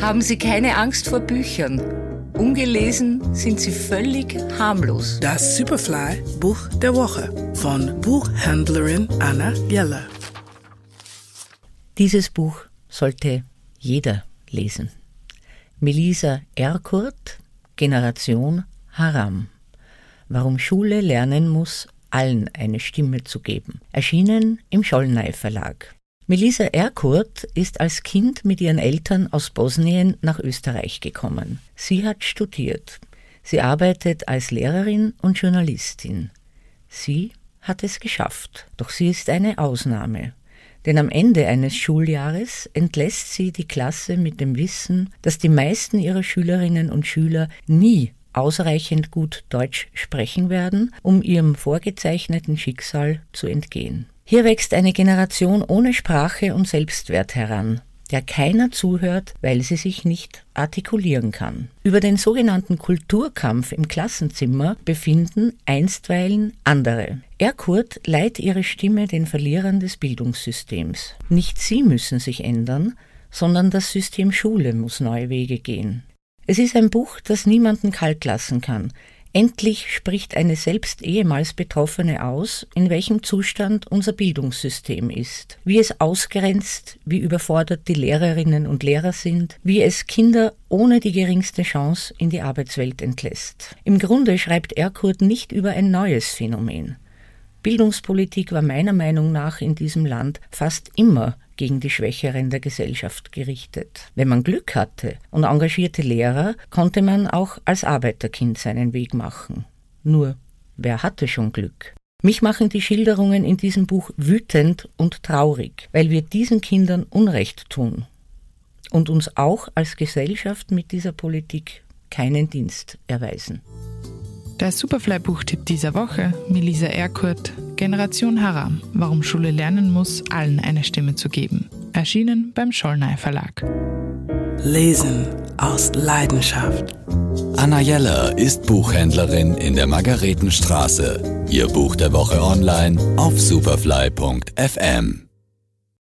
Haben Sie keine Angst vor Büchern. Ungelesen sind sie völlig harmlos. Das Superfly Buch der Woche von Buchhändlerin Anna Jeller. Dieses Buch sollte jeder lesen. Melisa Erkurt, Generation Haram. Warum Schule lernen muss, allen eine Stimme zu geben. Erschienen im Schollnei Verlag. Melisa Erkurt ist als Kind mit ihren Eltern aus Bosnien nach Österreich gekommen. Sie hat studiert. Sie arbeitet als Lehrerin und Journalistin. Sie hat es geschafft. Doch sie ist eine Ausnahme. Denn am Ende eines Schuljahres entlässt sie die Klasse mit dem Wissen, dass die meisten ihrer Schülerinnen und Schüler nie ausreichend gut Deutsch sprechen werden, um ihrem vorgezeichneten Schicksal zu entgehen. Hier wächst eine Generation ohne Sprache und Selbstwert heran, der keiner zuhört, weil sie sich nicht artikulieren kann. Über den sogenannten Kulturkampf im Klassenzimmer befinden einstweilen andere. Erkurt leiht ihre Stimme den Verlierern des Bildungssystems. Nicht sie müssen sich ändern, sondern das System Schule muss neue Wege gehen. Es ist ein Buch, das niemanden kalt lassen kann, Endlich spricht eine selbst ehemals Betroffene aus, in welchem Zustand unser Bildungssystem ist, wie es ausgrenzt, wie überfordert die Lehrerinnen und Lehrer sind, wie es Kinder ohne die geringste Chance in die Arbeitswelt entlässt. Im Grunde schreibt Erkurt nicht über ein neues Phänomen. Bildungspolitik war meiner Meinung nach in diesem Land fast immer gegen die Schwächeren der Gesellschaft gerichtet. Wenn man Glück hatte und engagierte Lehrer, konnte man auch als Arbeiterkind seinen Weg machen. Nur, wer hatte schon Glück? Mich machen die Schilderungen in diesem Buch wütend und traurig, weil wir diesen Kindern Unrecht tun und uns auch als Gesellschaft mit dieser Politik keinen Dienst erweisen. Der Superfly-Buchtipp dieser Woche, Melisa Erkurt, Generation Haram, warum Schule lernen muss, allen eine Stimme zu geben. Erschienen beim Schollnei Verlag. Lesen aus Leidenschaft. Anna Jeller ist Buchhändlerin in der Margaretenstraße. Ihr Buch der Woche online auf superfly.fm.